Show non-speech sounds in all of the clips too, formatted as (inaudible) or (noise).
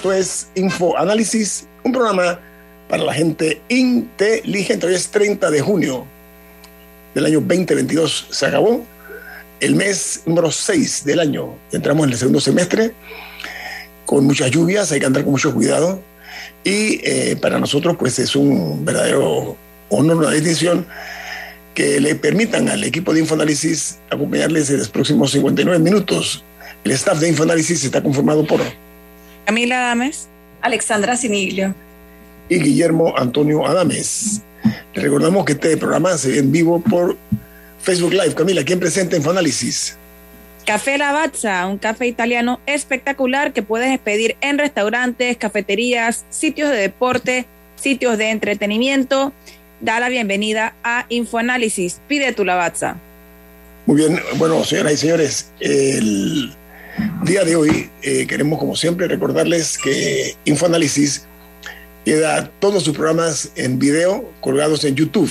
Esto es Info Análisis, un programa para la gente inteligente. Hoy es 30 de junio del año 2022. Se acabó el mes número 6 del año. Entramos en el segundo semestre con muchas lluvias, hay que andar con mucho cuidado. Y eh, para nosotros, pues es un verdadero honor, una distinción que le permitan al equipo de Infoanálisis acompañarles en los próximos 59 minutos. El staff de Infoanálisis está conformado por Camila Adames, Alexandra Siniglio y Guillermo Antonio Adames. Le recordamos que este programa se ve en vivo por Facebook Live. Camila, ¿quién presenta Infoanálisis? Café Lavazza, un café italiano espectacular que puedes pedir en restaurantes, cafeterías, sitios de deporte, sitios de entretenimiento. Da la bienvenida a Infoanálisis. Pide tu Lavazza. Muy bien, bueno, señoras y señores, el Día de hoy eh, queremos, como siempre, recordarles que Infoanálisis queda todos sus programas en video colgados en YouTube.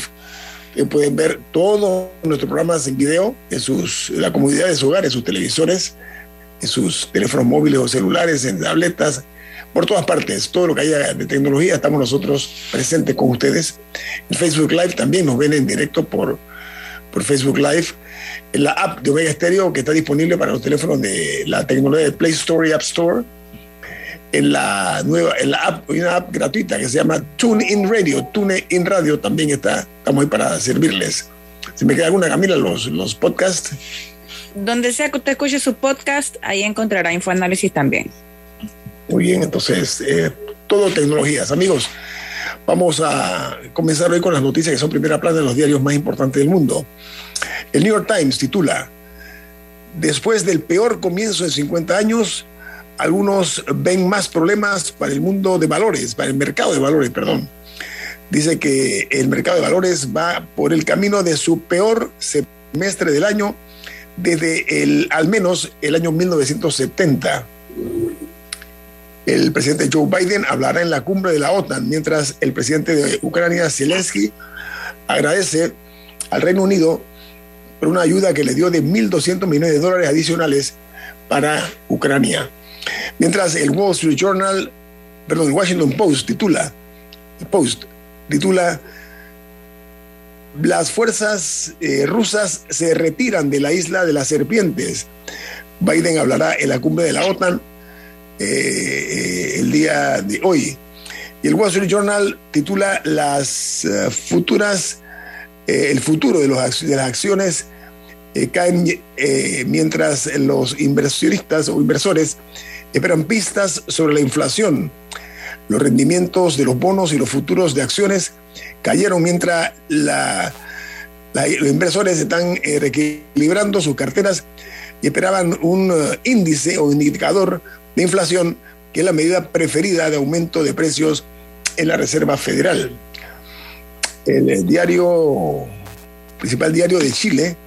Eh, pueden ver todos nuestros programas en video en, sus, la comodidad de su hogar, en sus televisores, en sus teléfonos móviles o celulares, en tabletas, por todas partes. Todo lo que haya de tecnología, estamos nosotros presentes con ustedes. En Facebook Live también nos ven en directo por, por Facebook Live la app de Omega Stereo que está disponible para los teléfonos de la tecnología de Play Store y App Store. En la nueva, en la app, hay una app gratuita que se llama TuneIn Radio. TuneIn Radio también está, estamos ahí para servirles. Si me queda alguna, Camila, los, los podcasts. Donde sea que usted escuche su podcast, ahí encontrará infoanálisis también. Muy bien, entonces, eh, todo tecnologías. Amigos, vamos a comenzar hoy con las noticias que son primera plana de los diarios más importantes del mundo. El New York Times titula, después del peor comienzo de 50 años, algunos ven más problemas para el mundo de valores, para el mercado de valores, perdón. Dice que el mercado de valores va por el camino de su peor semestre del año desde el, al menos el año 1970. El presidente Joe Biden hablará en la cumbre de la OTAN, mientras el presidente de Ucrania, Zelensky, agradece al Reino Unido por una ayuda que le dio de 1.200 millones de dólares adicionales para Ucrania. Mientras el Wall Street Journal, perdón, el Washington Post titula, Post titula, las fuerzas eh, rusas se retiran de la isla de las serpientes. Biden hablará en la cumbre de la OTAN eh, eh, el día de hoy. Y el Wall Street Journal titula las futuras eh, el futuro de, los, de las acciones eh, caen eh, mientras los inversionistas o inversores esperan pistas sobre la inflación. Los rendimientos de los bonos y los futuros de acciones cayeron mientras los inversores están reequilibrando sus carteras y esperaban un índice o indicador de inflación que es la medida preferida de aumento de precios en la Reserva Federal el diario, principal diario de Chile,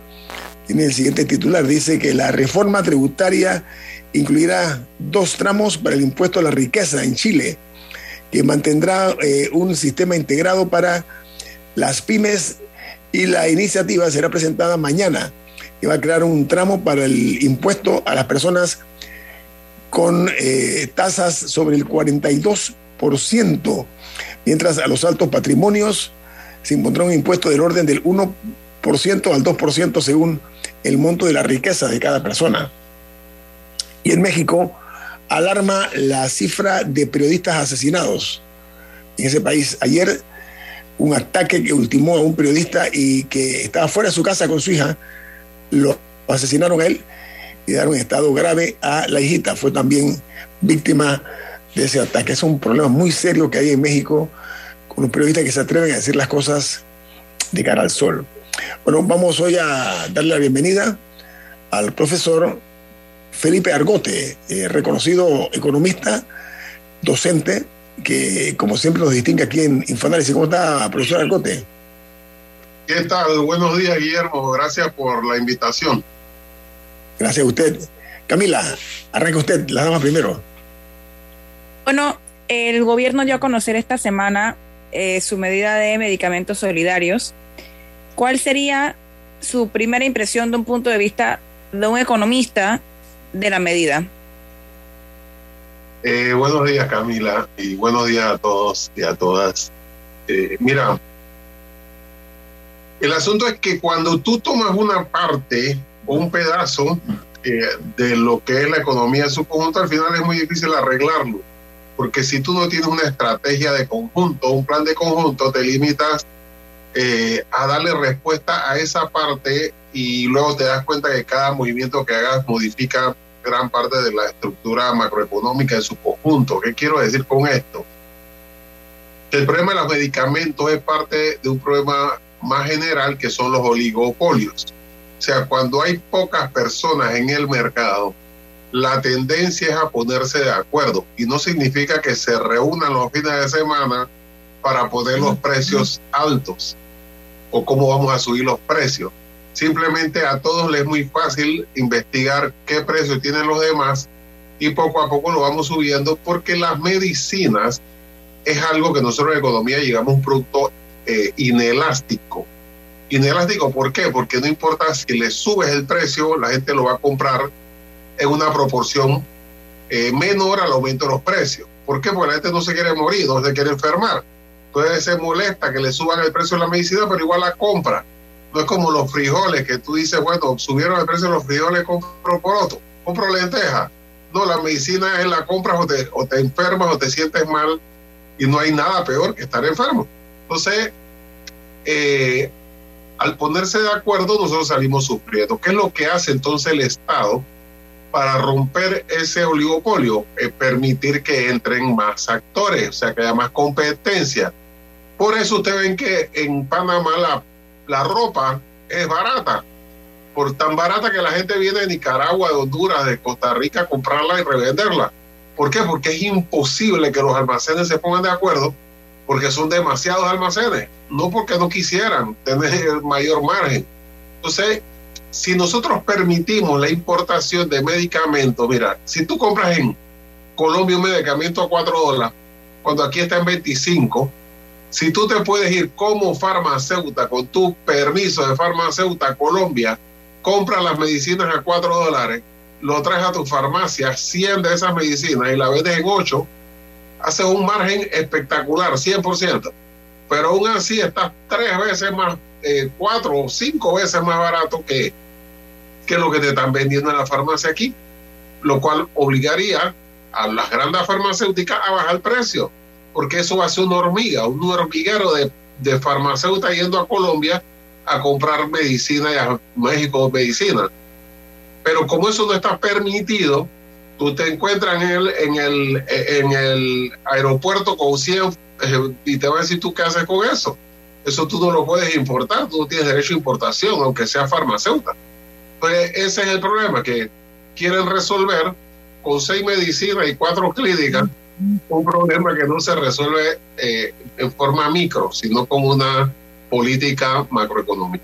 tiene el siguiente titular, dice que la reforma tributaria incluirá dos tramos para el impuesto a la riqueza en Chile, que mantendrá eh, un sistema integrado para las pymes y la iniciativa será presentada mañana, que va a crear un tramo para el impuesto a las personas con eh, tasas sobre el 42% 2%, mientras a los altos patrimonios se impondrá un impuesto del orden del 1% al 2% según el monto de la riqueza de cada persona. Y en México alarma la cifra de periodistas asesinados en ese país. Ayer un ataque que ultimó a un periodista y que estaba fuera de su casa con su hija, lo asesinaron a él y dieron estado grave a la hijita. Fue también víctima de ese ataque. Es un problema muy serio que hay en México con los periodistas que se atreven a decir las cosas de cara al sol. Bueno, vamos hoy a darle la bienvenida al profesor Felipe Argote, eh, reconocido economista, docente, que como siempre nos distingue aquí en Infoanálisis. ¿Cómo está, profesor Argote? ¿Qué tal? Buenos días, Guillermo. Gracias por la invitación. Gracias a usted. Camila, arranca usted, la dama primero. Bueno, el gobierno dio a conocer esta semana eh, su medida de medicamentos solidarios. ¿Cuál sería su primera impresión de un punto de vista de un economista de la medida? Eh, buenos días, Camila, y buenos días a todos y a todas. Eh, mira, el asunto es que cuando tú tomas una parte o un pedazo eh, de lo que es la economía en su conjunto, al final es muy difícil arreglarlo. Porque si tú no tienes una estrategia de conjunto, un plan de conjunto, te limitas a darle respuesta a esa parte y luego te das cuenta que cada movimiento que hagas modifica gran parte de la estructura macroeconómica en su conjunto. ¿Qué quiero decir con esto? El problema de los medicamentos es parte de un problema más general que son los oligopolios. O sea, cuando hay pocas personas en el mercado, la tendencia es a ponerse de acuerdo y no significa que se reúnan los fines de semana para poner los precios altos o cómo vamos a subir los precios Simplemente a todos les es muy fácil investigar qué precio tienen los demás y poco a poco lo vamos subiendo porque las medicinas es algo que nosotros en economía llegamos a un producto eh, inelástico. Inelástico, ¿por qué? Porque no importa si le subes el precio, la gente lo va a comprar en una proporción eh, menor al aumento de los precios. ¿Por qué? Porque la gente no se quiere morir, no se quiere enfermar. Entonces se molesta que le suban el precio de la medicina, pero igual la compra. No es como los frijoles que tú dices, bueno, subieron el precio de los frijoles, compro otro, compro lentejas. No, la medicina es la compras o te, o te enfermas o te sientes mal y no hay nada peor que estar enfermo. Entonces, eh, al ponerse de acuerdo, nosotros salimos sufriendo. ¿Qué es lo que hace entonces el Estado para romper ese oligopolio? permitir que entren más actores, o sea, que haya más competencia. Por eso ustedes ven que en Panamá la la ropa es barata, por tan barata que la gente viene de Nicaragua, de Honduras, de Costa Rica a comprarla y revenderla. ¿Por qué? Porque es imposible que los almacenes se pongan de acuerdo porque son demasiados almacenes, no porque no quisieran tener el mayor margen. Entonces, si nosotros permitimos la importación de medicamentos, mira, si tú compras en Colombia un medicamento a 4 dólares, cuando aquí está en 25, si tú te puedes ir como farmacéutica con tu permiso de farmacéutica Colombia, compras las medicinas a 4 dólares, lo traes a tu farmacia, 100 de esas medicinas y la vendes en 8, haces un margen espectacular, 100%. Pero aún así estás tres veces más, eh, cuatro o cinco veces más barato que, que lo que te están vendiendo en la farmacia aquí, lo cual obligaría a las grandes farmacéuticas a bajar precio porque eso va a ser una hormiga, un hormiguero de, de farmacéuticas yendo a Colombia a comprar medicina y a México medicina. Pero como eso no está permitido, tú te encuentras en el, en el, en el aeropuerto con 100 eh, y te va a decir tú qué haces con eso. Eso tú no lo puedes importar, tú no tienes derecho a importación, aunque sea farmacéutica. Pues ese es el problema, que quieren resolver con seis medicinas y cuatro clínicas un problema que no se resuelve eh, en forma micro, sino con una política macroeconómica.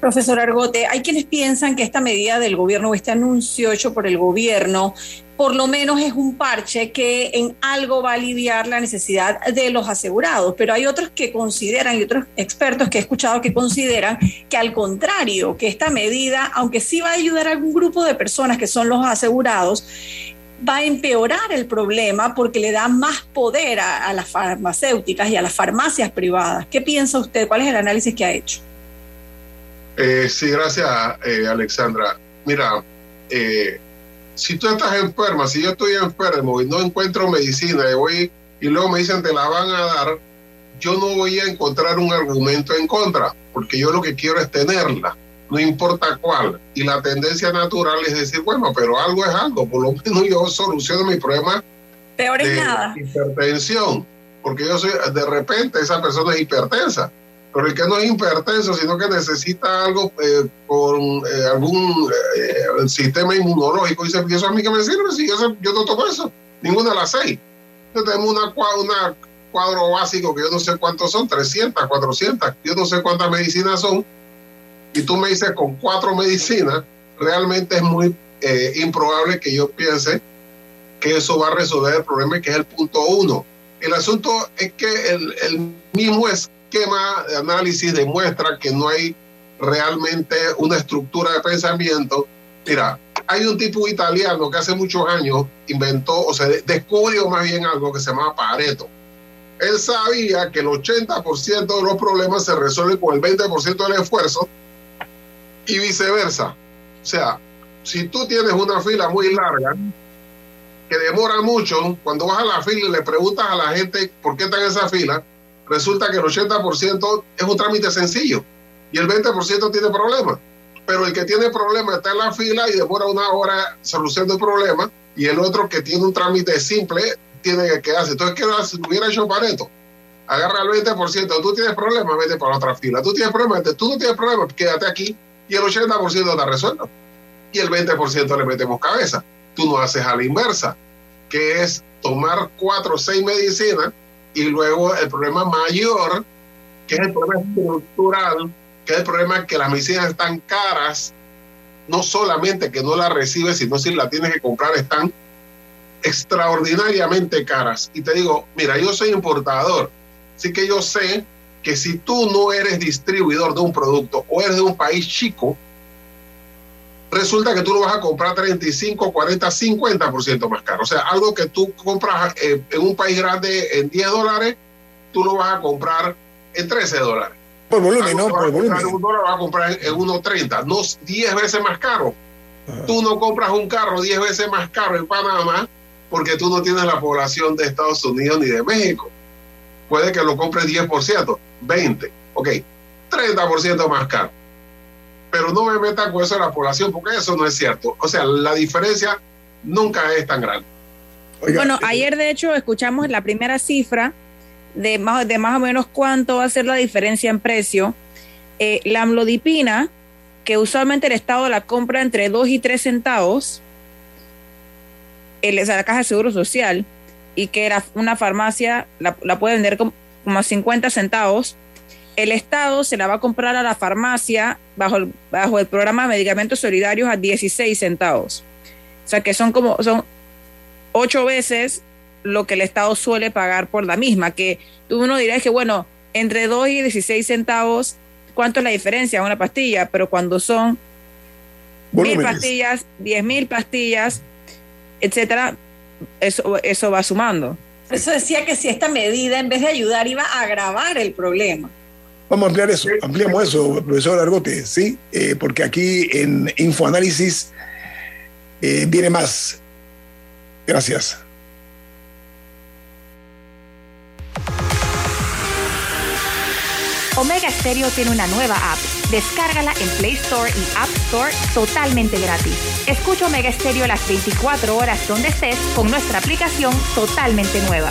Profesor Argote, hay quienes piensan que esta medida del gobierno este anuncio hecho por el gobierno por lo menos es un parche que en algo va a aliviar la necesidad de los asegurados, pero hay otros que consideran y otros expertos que he escuchado que consideran que al contrario, que esta medida, aunque sí va a ayudar a algún grupo de personas que son los asegurados, va a empeorar el problema porque le da más poder a, las farmacéuticas y a las farmacias privadas. ¿Qué piensa usted? ¿Cuál es el análisis que ha hecho? Eh, sí, gracias, eh, Alexandra. Mira, eh, si tú estás enferma, si yo estoy enfermo y no encuentro medicina y voy y luego me dicen te la van a dar, yo no voy a encontrar un argumento en contra, porque yo lo que quiero es tenerla no importa cuál. Y la tendencia natural es decir, bueno, pero algo es algo, por lo menos yo soluciono mi problema Peor es nada. hipertensión, porque yo soy, de repente esa persona es hipertensa, pero el que no es hipertenso, sino que necesita algo eh, con eh, algún eh, sistema inmunológico, dice, ¿y eso a mí que me sirve? Si yo, yo no tomo eso, ninguna de las seis. Yo tengo una, una cuadro básico que yo no sé cuántos son, 300, 400, yo no sé cuántas medicinas son, y tú me dices con cuatro medicinas, realmente es muy eh, improbable que yo piense que eso va a resolver el problema, que es el punto uno. El asunto es que el, el mismo esquema de análisis demuestra que no hay realmente una estructura de pensamiento. Mira, hay un tipo italiano que hace muchos años inventó, o sea, descubrió más bien algo que se llama Pareto. Él sabía que el 80% de los problemas se resuelven con el 20% del esfuerzo y viceversa. O sea, si tú tienes una fila muy larga, que demora mucho, cuando vas a la fila y le preguntas a la gente por qué está en esa fila, resulta que el 80% es un trámite sencillo y el 20% tiene problemas. Pero el que tiene problemas está en la fila y demora una hora solucionando el problema y el otro que tiene un trámite simple tiene que quedarse. Entonces, ¿qué si hubiera hecho Pareto? Agarra el 20%, tú tienes problemas, vete para otra fila. Tú tienes problemas, tú no tienes problemas, quédate aquí y el 80% está resuelto. Y el 20% le metemos cabeza. Tú no haces a la inversa, que es tomar cuatro o seis medicinas y luego el problema mayor, que es el problema estructural, que es el problema que las medicinas están caras, no solamente que no las recibes, sino si las tienes que comprar, están extraordinariamente caras. Y te digo, mira, yo soy importador, así que yo sé que si tú no eres distribuidor de un producto o eres de un país chico, resulta que tú lo vas a comprar 35, 40, 50% más caro. O sea, algo que tú compras eh, en un país grande en 10 dólares, tú lo vas a comprar en 13 dólares. Por volumen, ¿no? Por volumen. Un dólar vas a comprar en 1.30, no 10 veces más caro. Tú no compras un carro 10 veces más caro en Panamá porque tú no tienes la población de Estados Unidos ni de México puede que lo compre 10%, 20%, ok, 30% más caro. Pero no me meta con eso de la población, porque eso no es cierto. O sea, la diferencia nunca es tan grande. bueno, eh, ayer de hecho escuchamos la primera cifra de más, de más o menos cuánto va a ser la diferencia en precio. Eh, la amlodipina, que usualmente el Estado la compra entre 2 y 3 centavos, el, o sea, la Caja de Seguro Social, y que era una farmacia la, puede vender como, a 50 centavos, el Estado se la va a comprar a la farmacia bajo el, bajo el programa de medicamentos solidarios a 16 centavos. O sea que son como, son ocho veces lo que el Estado suele pagar por la misma, que tú uno dirás que bueno, entre 2 y 16 centavos, ¿cuánto es la diferencia en una pastilla? Pero cuando son mil pastillas, diez mil pastillas, etcétera, eso, eso va sumando. eso decía que si esta medida, en vez de ayudar, iba a agravar el problema. Vamos a ampliar eso, ampliamos eso, profesor Argote, ¿sí? Eh, porque aquí en Infoanálisis eh, viene más. Gracias. Omega Stereo tiene una nueva app. Descárgala en Play Store y App Store totalmente gratis. Escucha Omega Stereo las 24 horas donde estés con nuestra aplicación totalmente nueva.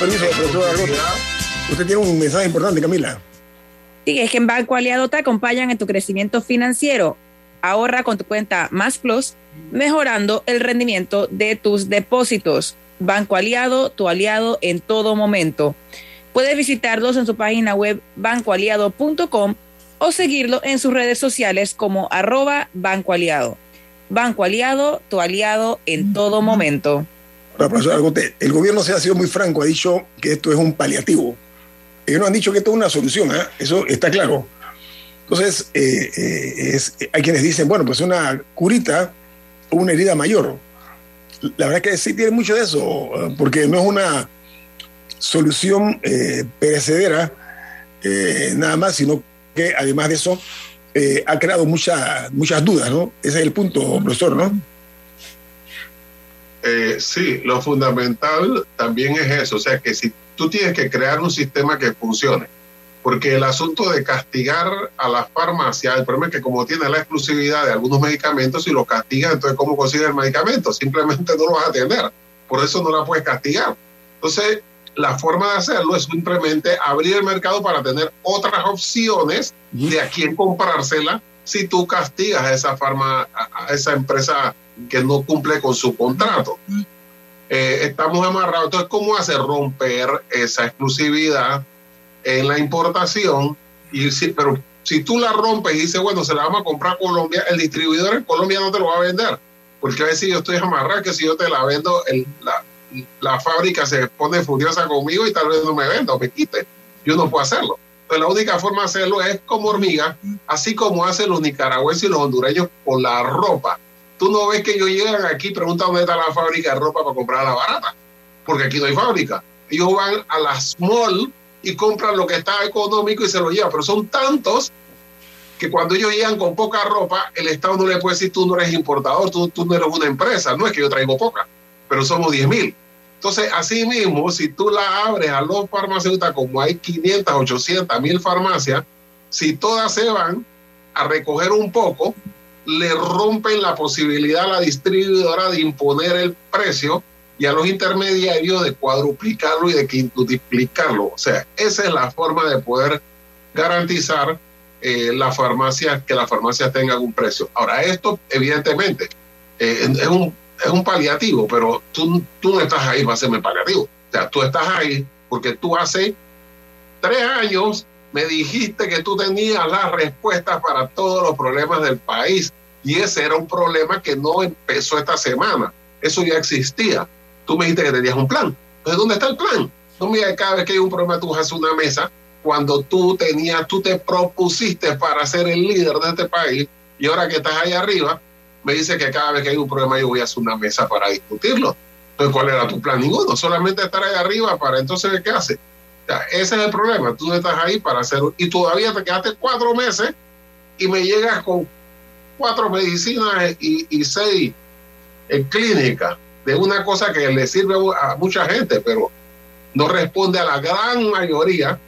Permiso, profesor Argot. Usted tiene un mensaje importante, Camila. Sí, es que en Banco Aliado te acompañan en tu crecimiento financiero. Ahorra con tu cuenta Más Plus, mejorando el rendimiento de tus depósitos. Banco Aliado, tu aliado en todo momento. Puedes visitarlos en su página web bancoaliado.com o seguirlo en sus redes sociales como arroba Banco Aliado. Banco Aliado, tu aliado en todo momento. El gobierno se ha sido muy franco, ha dicho que esto es un paliativo. Ellos no han dicho que esto es una solución, ¿eh? eso está claro. Entonces, eh, eh, es, hay quienes dicen, bueno, pues una curita o una herida mayor. La verdad que sí tiene mucho de eso, porque no es una solución eh, perecedera nada más, sino que además de eso ha creado muchas muchas dudas, ¿no? Ese es el punto, profesor, ¿no? Eh, sí, lo fundamental también es eso, o sea que si tú tienes que crear un sistema que funcione, porque el asunto de castigar a las farmacias, el problema es que como tiene la exclusividad de algunos medicamentos, si lo castigas, entonces ¿cómo consigues el medicamento? Simplemente no lo vas a tener, por eso no la puedes castigar. Entonces, la forma de hacerlo es simplemente abrir el mercado para tener otras opciones de a quién comprársela si tú castigas a esa farma, a esa empresa que no cumple con su contrato. Eh, estamos amarrados. Entonces, ¿cómo hace romper esa exclusividad en la importación? Y si, pero si tú la rompes y dices, bueno, se la vamos a comprar a Colombia, el distribuidor en Colombia no te lo va a vender. Porque a veces yo estoy amarrado, que si yo te la vendo, la, la fábrica se pone furiosa conmigo y tal vez no me venda o me quite. Yo no puedo hacerlo. Entonces, la única forma de hacerlo es como hormiga, así como hacen los nicaragüenses y los hondureños con la ropa. Tú no ves que ellos llegan aquí preguntan dónde está la fábrica de ropa para comprarla barata, porque aquí no hay fábrica. Ellos van a las mall y compran lo que está económico y se lo llevan, pero son tantos que cuando ellos llegan con poca ropa, el Estado no le puede decir tú no eres importador, tú, tú no eres una empresa, no es que yo traigo poca, pero somos 10 mil. Entonces, así mismo, si tú la abres a los farmacéuticos, como hay 500, 800 mil farmacias, si todas se van a recoger un poco, le rompen la posibilidad a la distribuidora de imponer el precio y a los intermediarios de cuadruplicarlo y de quintuplicarlo. O sea, esa es la forma de poder garantizar eh, la farmacia, que las farmacias tengan un precio. Ahora, esto, evidentemente, eh, es, un, es un paliativo, pero tú, tú no estás ahí para hacerme paliativo. O sea, tú estás ahí porque tú hace tres años me dijiste que tú tenías las respuestas para todos los problemas del país y ese era un problema que no empezó esta semana. Eso ya existía. Tú me dijiste que tenías un plan. Entonces, ¿dónde está el plan? No mira, cada vez que hay un problema tú haces una mesa cuando tú tenías, tú te propusiste para ser el líder de este país y ahora que estás ahí arriba, me dice que cada vez que hay un problema yo voy a hacer una mesa para discutirlo. Entonces, ¿cuál era tu plan? Ninguno, solamente estar ahí arriba para entonces qué hace. ese es el problema, tú estás ahí para hacer, y todavía te quedaste cuatro meses y me llegas con cuatro medicinas y, y seis en clínica de una cosa que le sirve a mucha gente, pero no responde a la gran mayoría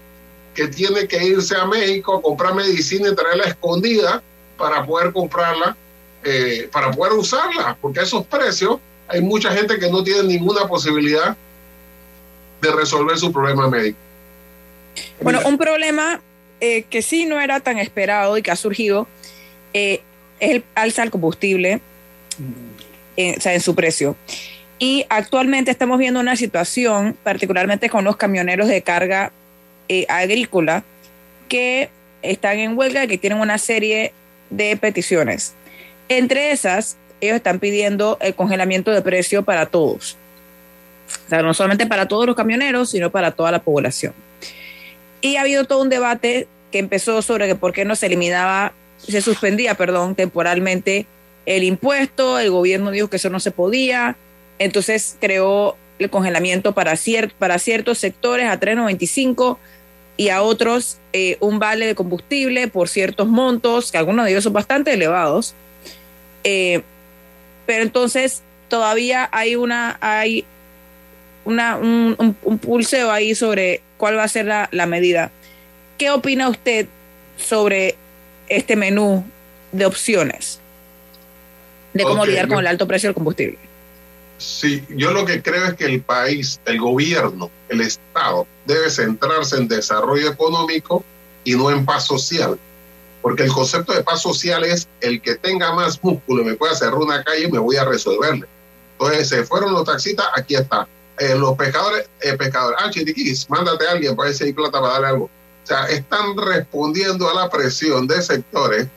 que tiene que irse a México a comprar medicina y traerla escondida para poder comprarla, eh, para poder usarla, porque a esos precios hay mucha gente que no tiene ninguna posibilidad de resolver su problema médico. Bueno, un problema eh, que sí no era tan esperado y que ha surgido eh, es el alza del combustible, o sea, en su precio. Y actualmente estamos viendo una situación, particularmente con los camioneros de carga eh, agrícola, que están en huelga y que tienen una serie de peticiones. Entre esas, ellos están pidiendo el congelamiento de precio para todos. O sea, no solamente para todos los camioneros, sino para toda la población. Y ha habido todo un debate que empezó sobre que por qué no se eliminaba, se suspendía, perdón, temporalmente el impuesto, el gobierno dijo que eso no se podía, entonces creó el congelamiento para, para ciertos sectores a 3.95 y a otros eh, un vale de combustible por ciertos montos, que algunos de ellos son bastante elevados. Eh, pero entonces todavía hay una hay una, un, pulseo ahí sobre cuál va a ser la, la medida. ¿Qué opina usted sobre este menú de opciones de cómo lidiar con el alto precio del combustible? Sí, yo lo que creo es que el país, el gobierno, el Estado, debe centrarse en desarrollo económico y no en paz social. Porque el concepto de paz social es el que tenga más músculo y me pueda cerrar una calle, me voy a resolverle. Entonces, se fueron los taxistas, aquí está. Eh, los pescadores, eh, pescadores, ah, chiquiquis, mándate a alguien para ver si plata para darle algo. O sea, están respondiendo a la presión de sectores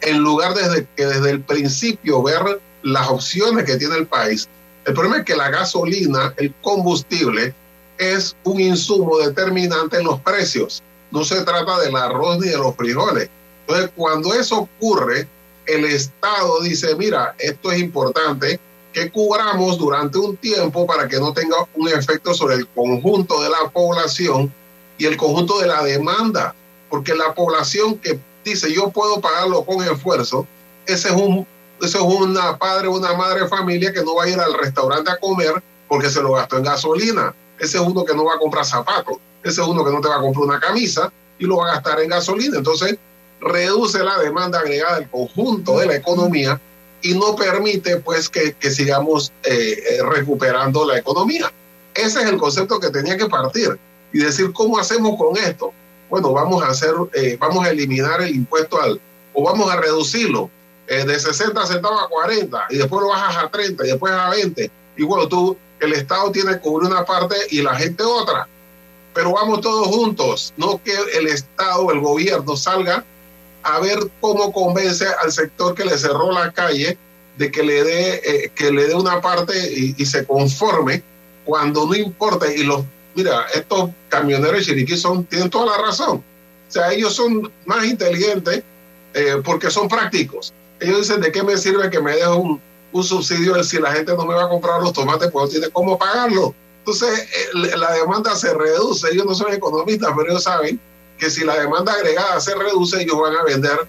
en lugar de que desde el principio ver las opciones que tiene el país el problema es que la gasolina, el combustible, es un insumo determinante en los precios. No se trata del arroz ni de los frijoles. Entonces, cuando eso ocurre, el Estado dice, mira, esto es importante que cubramos durante un tiempo para que no tenga un efecto sobre el conjunto de la población y el conjunto de la demanda, porque la población que dice yo puedo pagarlo con esfuerzo, ese es un eso es una padre o una madre de familia que no va a ir al restaurante a comer porque se lo gastó en gasolina. Ese es uno que no va a comprar zapatos. Ese es uno que no te va a comprar una camisa y lo va a gastar en gasolina. Entonces, reduce la demanda agregada del conjunto de la economía y no permite pues que, sigamos eh, eh, recuperando la economía. Ese es el concepto que tenía que partir y decir cómo hacemos con esto. Bueno, vamos a hacer, eh, vamos a eliminar el impuesto al, o vamos a reducirlo eh, de 60 centavos a 40 y después lo bajas a 30 y después a 20. Y bueno, tú, el Estado tiene que cubrir una parte y la gente otra. Pero vamos todos juntos, no que el Estado, el gobierno salga a ver cómo convence al sector que le cerró la calle de que le dé eh, que le dé una parte y, se conforme cuando no importa y los mira estos camioneros Chiriquí son tienen toda la razón o sea ellos son más inteligentes eh, porque son prácticos ellos dicen, ¿de qué me sirve que me deje un, subsidio si la gente no me va a comprar los tomates pues no tiene cómo pagarlo? Entonces, eh, la demanda se reduce. Ellos no son economistas, pero ellos saben que si la demanda agregada se reduce, ellos van a vender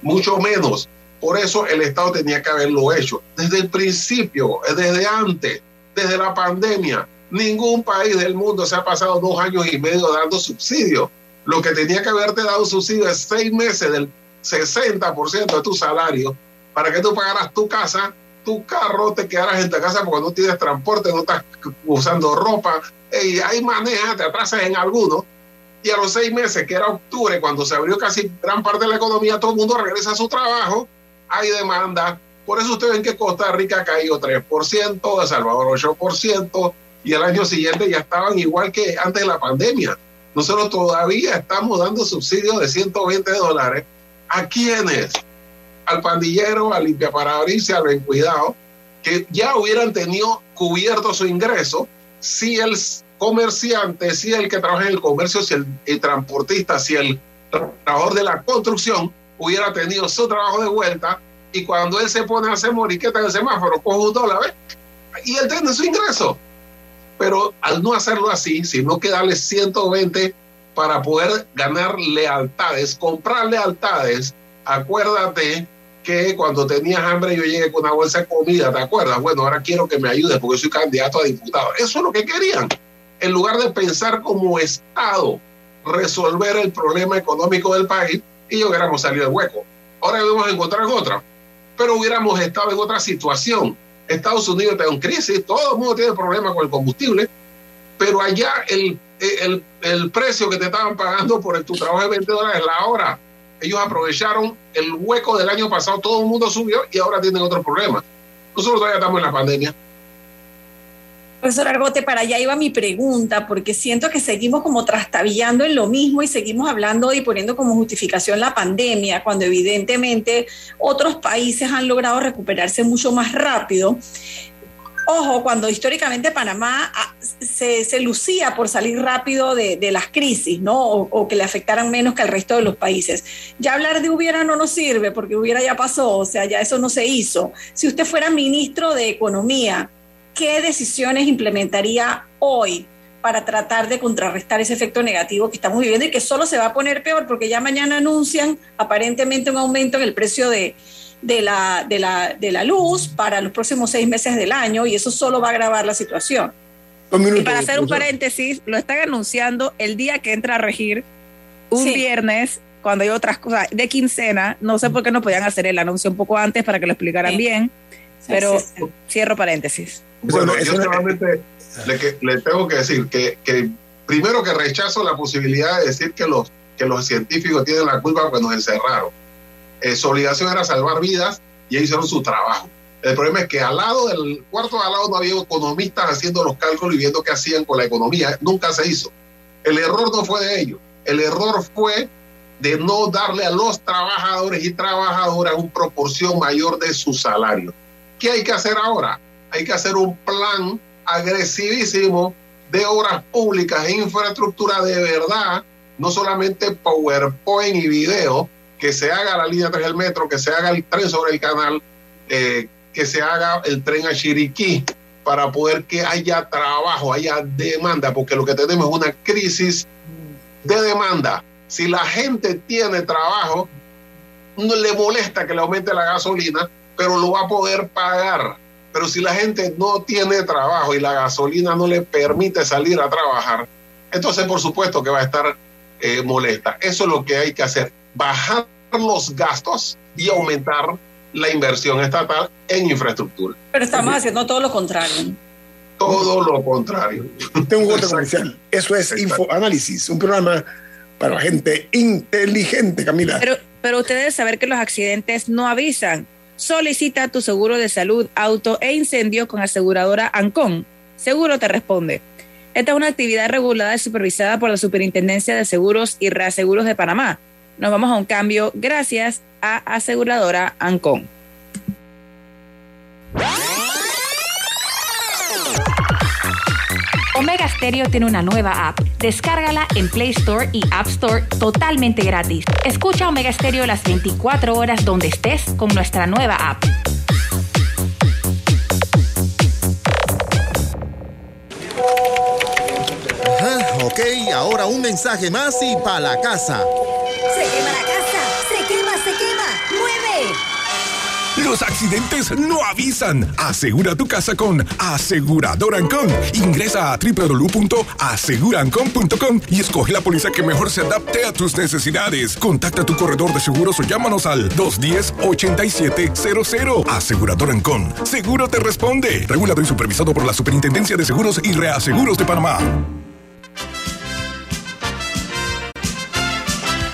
mucho menos. Por eso el Estado tenía que haberlo hecho. Desde el principio, desde antes, desde la pandemia, ningún país del mundo se ha pasado dos años y medio dando subsidio. Lo que tenía que haberte dado subsidio es seis meses del 60% de tu salario para que tú pagaras tu casa, tu carro, te quedaras en tu casa porque no tienes transporte, no estás usando ropa, y hay manejas, te atrasas en alguno. Y a los seis meses, que era octubre, cuando se abrió casi gran parte de la economía, todo el mundo regresa a su trabajo, hay demanda. Por eso ustedes ven que Costa Rica cayó 3%, El Salvador 8%, y el año siguiente ya estaban igual que antes de la pandemia. Nosotros todavía estamos dando subsidios de 120 dólares ¿A quiénes? Al pandillero, al limpiaparabrisas, al cuidado, que ya hubieran tenido cubierto su ingreso si el comerciante, si el que trabaja en el comercio, si el, transportista, si el trabajador de la construcción hubiera tenido su trabajo de vuelta y cuando él se pone a hacer moriqueta en el semáforo, coge un dólar, ¿ves? Y él tiene su ingreso. Pero al no hacerlo así, sino que darle 120 para poder ganar lealtades, comprar lealtades, acuérdate que cuando tenías hambre yo llegué con una bolsa de comida, ¿te acuerdas? Bueno, ahora quiero que me ayudes porque soy candidato a diputado. Eso es lo que querían. En lugar de pensar como Estado, resolver el problema económico del país y hubiéramos salido del hueco. Ahora debemos encontrar otra, pero hubiéramos estado en otra situación. Estados Unidos está en crisis, todo el mundo tiene problemas con el combustible, pero allá el, el, el precio que te estaban pagando por tu trabajo de 20 dólares la hora, ellos aprovecharon el hueco del año pasado, todo el mundo subió y ahora tienen otro problema. Nosotros todavía estamos en la pandemia Profesor Argote, para allá iba mi pregunta, porque siento que seguimos como trastabillando en lo mismo y seguimos hablando y poniendo como justificación la pandemia, cuando evidentemente otros países han logrado recuperarse mucho más rápido. Ojo, cuando históricamente Panamá ah, se, lucía por salir rápido de, de las crisis, ¿no? O, o, que le afectaran menos que al resto de los países. Ya hablar de hubiera no nos sirve, porque hubiera ya pasó, o sea, ya eso no se hizo. Si usted fuera ministro de Economía, ¿qué decisiones implementaría hoy para tratar de contrarrestar ese efecto negativo que estamos viviendo y que solo se va a poner peor porque ya mañana anuncian aparentemente un aumento en el precio de, de, la, de, la, de la luz para los próximos seis meses del año y eso solo va a agravar la situación? y para hacer un paréntesis, lo están anunciando el día que entra a regir un sí. viernes cuando hay otras cosas de quincena. No sé por qué no podían hacer el anuncio un poco antes para que lo explicaran sí. bien, pero cierro paréntesis. Bueno, yo solamente le, le, tengo que decir que, que, primero que rechazo la posibilidad de decir que los, que los científicos tienen la culpa porque nos encerraron. Eh, su obligación era salvar vidas y ellos hicieron su trabajo. El problema es que al lado del cuarto de al lado no había economistas haciendo los cálculos y viendo qué hacían con la economía. Nunca se hizo. El error no fue de ellos. El error fue de no darle a los trabajadores y trabajadoras una proporción mayor de su salario. ¿Qué hay que hacer ahora? hay que hacer un plan agresivísimo de obras públicas e infraestructura de verdad, no solamente PowerPoint y video, que se haga la línea 3 del metro, que se haga el tren sobre el canal, eh, que se haga el tren a Chiriquí, para poder que haya trabajo, haya demanda, porque lo que tenemos es una crisis de demanda. Si la gente tiene trabajo, no le molesta que le aumente la gasolina, pero lo va a poder pagar pero si la gente no tiene trabajo y la gasolina no le permite salir a trabajar, entonces por supuesto que va a estar eh, molesta. Eso es lo que hay que hacer, bajar los gastos y aumentar la inversión estatal en infraestructura. Pero estamos haciendo todo lo contrario. Todo lo contrario. Tengo un voto comercial. Eso es Infoanálisis, un programa para gente inteligente, Camila. Pero, pero ustedes saber que los accidentes no avisan. Solicita tu seguro de salud, auto e incendio con aseguradora Ancon. Seguro te responde. Esta es una actividad regulada y supervisada por la Superintendencia de Seguros y Reaseguros de Panamá. Nos vamos a un cambio gracias a aseguradora Ancon. Omega Stereo tiene una nueva app. Descárgala en Play Store y App Store totalmente gratis. Escucha Omega Stereo las 24 horas donde estés con nuestra nueva app. Ajá, ok, ahora un mensaje más y para la casa. Se quema la casa, Los accidentes no avisan. Asegura tu casa con Aseguradora Ancon. Ingresa a www.asegurancon.com y escoge la póliza que mejor se adapte a tus necesidades. Contacta tu corredor de seguros o llámanos al 210-8700. Aseguradora Ancon. Seguro te responde. Regulado y supervisado por la Superintendencia de Seguros y Reaseguros de Panamá.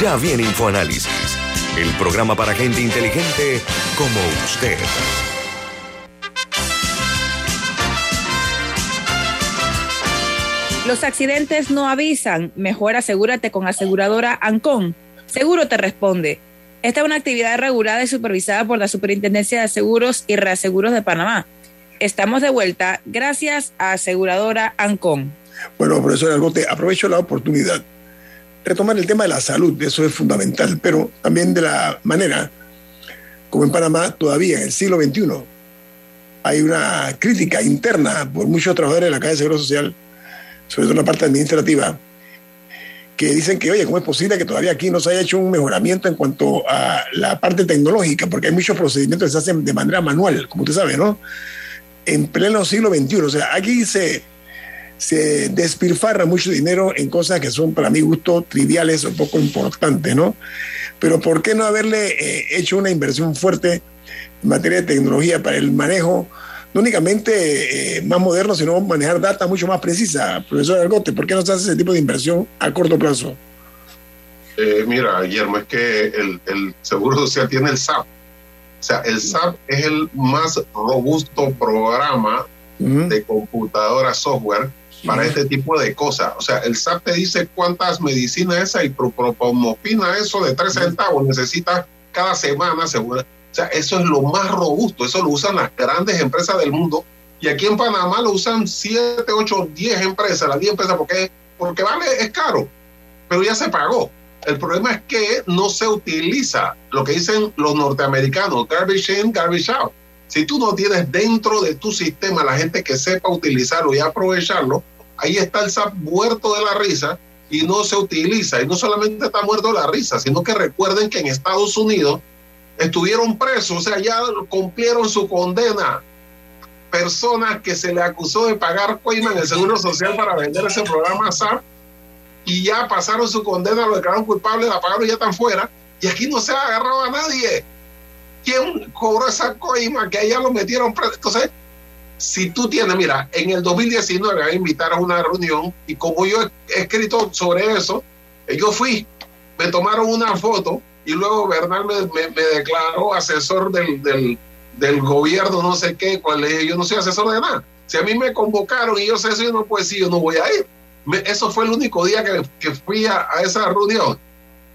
Ya viene InfoAnálisis, el programa para gente inteligente como usted. Los accidentes no avisan. Mejor asegúrate con aseguradora Ancon. Seguro te responde. Esta es una actividad regulada y supervisada por la Superintendencia de Seguros y Reaseguros de Panamá. Estamos de vuelta gracias a aseguradora Ancon. Bueno, profesor Argote, aprovecho la oportunidad. Retomar el tema de la salud, eso es fundamental, pero también de la manera como en Panamá todavía en el siglo XXI hay una crítica interna por muchos trabajadores de la Caja de Seguro Social sobre todo en la parte administrativa, que dicen que, oye, ¿cómo es posible que todavía aquí no se haya hecho un mejoramiento en cuanto a la parte tecnológica? Porque hay muchos procedimientos que se hacen de manera manual, como usted sabe, ¿no? En pleno siglo XXI. O sea, aquí se, se despilfarra mucho dinero en cosas que son, para mi gusto, triviales o poco importantes, ¿no? Pero ¿por qué no haberle eh, hecho una inversión fuerte en materia de tecnología para el manejo? no únicamente eh, más moderno, sino manejar data mucho más precisa. Profesor Argote, ¿por qué no se hace ese tipo de inversión a corto plazo? Eh, mira, Guillermo, es que el, el, Seguro Social tiene el SAP. O sea, el SAP es el más robusto programa de computadora software para este tipo de cosas. O sea, el SAP te dice cuántas medicinas esa y opina eso de tres centavos necesita cada semana, seguro sea, eso es lo más robusto, eso lo usan las grandes empresas del mundo. Y aquí en Panamá lo usan 7, 8, 10 empresas, las 10 empresas, porque, porque vale, es caro, pero ya se pagó. El problema es que no se utiliza lo que dicen los norteamericanos, garbage in, garbage out. Si tú no tienes dentro de tu sistema la gente que sepa utilizarlo y aprovecharlo, ahí está el SAP muerto de la risa y no se utiliza. Y no solamente está muerto de la risa, sino que recuerden que en Estados Unidos estuvieron presos, o sea, ya cumplieron su condena. Personas que se le acusó de pagar coima en el Seguro Social para vender ese programa SAP y ya pasaron su condena, lo declararon culpable, la pagaron y ya están fuera. Y aquí no se ha agarrado a nadie. ¿Quién cobró esa coima que allá lo metieron? Entonces, si tú tienes, mira, en el 2019 a invitar a una reunión y como yo he escrito sobre eso, yo fui, me tomaron una foto y luego Bernal me, me, declaró asesor del, del, gobierno, no sé qué, cuál es, yo no soy asesor de nada. Si a mí me convocaron y yo sé eso, yo no puedo decir, yo no voy a ir. eso fue el único día que, que fui a, esa reunión.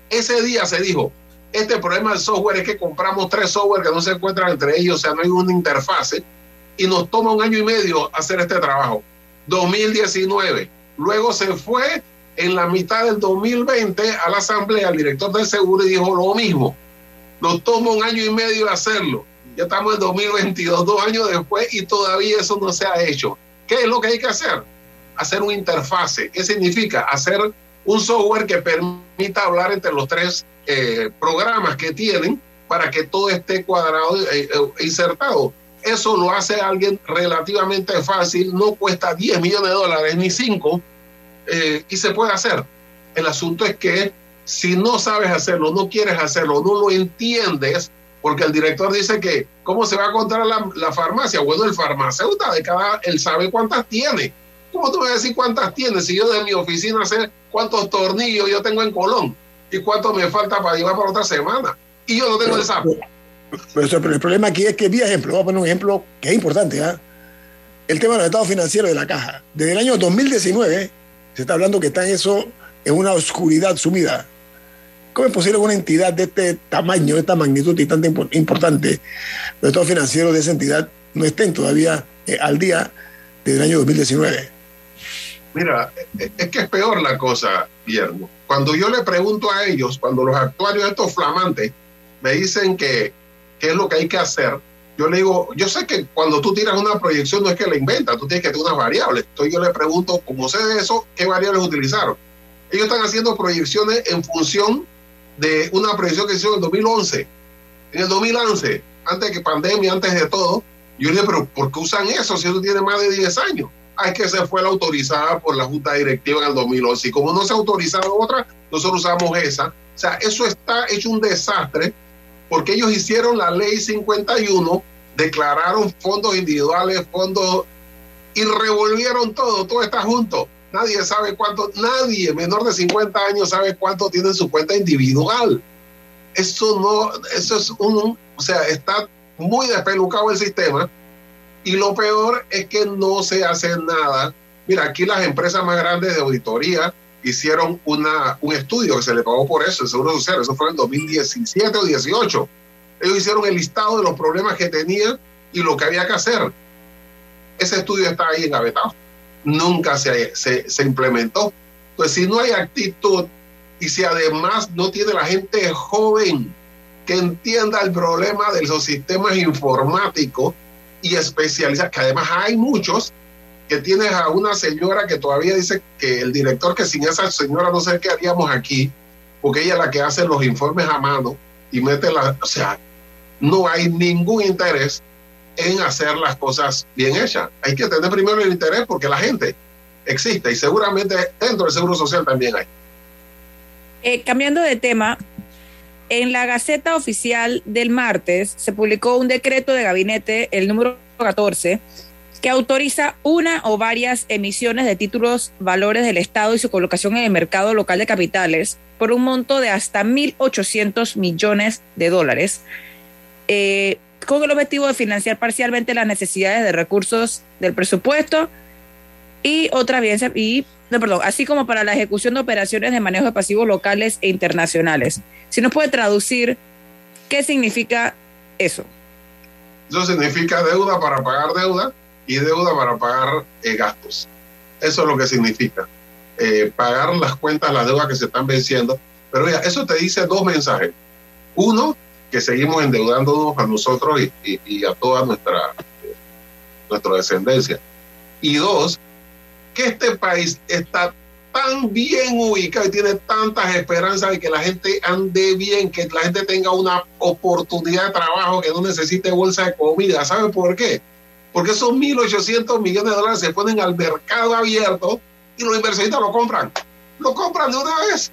Ese día se dijo, este problema del software es que compramos tres software que no se encuentran entre ellos, o sea, no hay una interfase, y nos toma un año y medio hacer este trabajo. 2019. Luego se fue en la mitad del 2020 a la asamblea, el director del seguro y dijo lo mismo. Nos toma un año y medio hacerlo. Ya estamos en 2022, dos años después, y todavía eso no se ha hecho. ¿Qué es lo que hay que hacer? Hacer una interfase. ¿Qué significa? Hacer un software que permita hablar entre los tres eh, programas que tienen para que todo esté cuadrado e insertado. Eso lo hace alguien relativamente fácil, no cuesta 10 millones de dólares ni 5, eh, y se puede hacer. El asunto es que si no sabes hacerlo, no quieres hacerlo, no lo entiendes, porque el director dice que, ¿cómo se va a la, la farmacia? Bueno, el farmacéutico de cada, él sabe cuántas tiene. ¿Cómo tú me vas a decir cuántas tiene si yo de mi oficina sé cuántos tornillos yo tengo en Colón y cuánto me falta para llevar para otra semana? Y yo no tengo el sapo. Pero, el problema aquí es que, vi ejemplo, voy a poner un ejemplo que es importante, ¿ah? el tema de los estados financieros de la caja. Desde el año 2019 se está hablando que están eso en una oscuridad sumida. ¿Cómo es posible que una entidad de este tamaño, de esta magnitud y tan importante, los estados financieros de esa entidad no estén todavía eh, al día del año 2019? Mira, es que es peor la cosa, Guillermo. Cuando yo le pregunto a ellos, cuando los actuarios estos flamantes me dicen que qué es lo que hay que hacer, yo le digo, yo sé que cuando tú tiras una proyección no es que la inventas, tú tienes que tener unas variables. Entonces yo le pregunto, como sé de eso, ¿qué variables utilizaron? Ellos están haciendo proyecciones en función de una proyección que hicieron en 2011. En el 2011, antes de que pandemia, antes de todo, yo le dije, pero ¿por qué usan eso si eso tiene más de 10 años? Es que se fue la autorizada por la Junta Directiva en el 2011. Y como no se ha autorizado otra, nosotros usamos esa. O sea, eso está hecho un desastre porque ellos hicieron la ley 51, declararon fondos individuales, fondos y revolvieron todo, todo está junto. Nadie sabe cuánto, nadie menor de 50 años sabe cuánto tiene en su cuenta individual. Eso no, eso es un, o sea, está muy despelucado el sistema y lo peor es que no se hace nada. Mira, aquí las empresas más grandes de auditoría hicieron una, un estudio que se le pagó por eso, el Seguro Social, eso fue en 2017 o 18. Ellos hicieron el listado de los problemas que tenían y lo que había que hacer. Ese estudio está ahí engavetado. Nunca se, se, se implementó. Pues si no hay actitud y si además no tiene la gente joven que entienda el problema de los sistemas informáticos, y especializar, que además hay muchos que tienes a una señora que todavía dice que el director, que sin esa señora no sé qué haríamos aquí, porque ella es la que hace los informes a mano y mete la, o sea, no hay ningún interés en hacer las cosas bien hechas. Hay que tener primero el interés porque la gente existe y seguramente dentro del Seguro Social también hay. Eh, cambiando de tema, en la Gaceta Oficial del martes se publicó un decreto de gabinete, el número 14, que autoriza una o varias emisiones de títulos valores del Estado y su colocación en el mercado local de capitales por un monto de hasta 1.800 millones de dólares, eh, con el objetivo de financiar parcialmente las necesidades de recursos del presupuesto y otra bien y no, perdón, así como para la ejecución de operaciones de manejo de pasivos locales e internacionales. Si nos puede traducir, ¿qué significa eso? Eso significa deuda para pagar deuda y deuda para pagar eh, gastos. Eso es lo que significa. Eh, pagar las cuentas, las deudas que se están venciendo. Pero ya, eso te dice dos mensajes. Uno, que seguimos endeudándonos a nosotros y, a toda nuestra, nuestra descendencia. Y dos, que este país está tan bien ubicado y tiene tantas esperanzas de que la gente ande bien, que la gente tenga una oportunidad de trabajo, que no necesite bolsa de comida. ¿Sabe por qué? Porque esos 1.800 millones de dólares se ponen al mercado abierto y los inversionistas lo compran. Lo compran de una vez.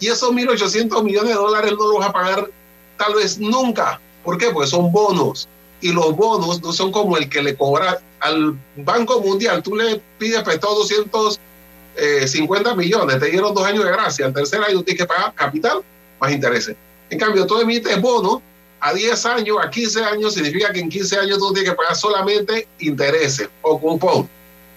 Y esos 1.800 millones de dólares no los va a pagar tal vez nunca. ¿Por qué? Porque son bonos y los bonos no son como el que le cobra al Banco Mundial. Tú le pides prestado 250 millones, te dieron dos años de gracia, al tercer año tienes que pagar capital más intereses. En cambio, tú emites bonos a 10 años, a 15 años, significa que en 15 años tú tienes que pagar solamente intereses o cupón.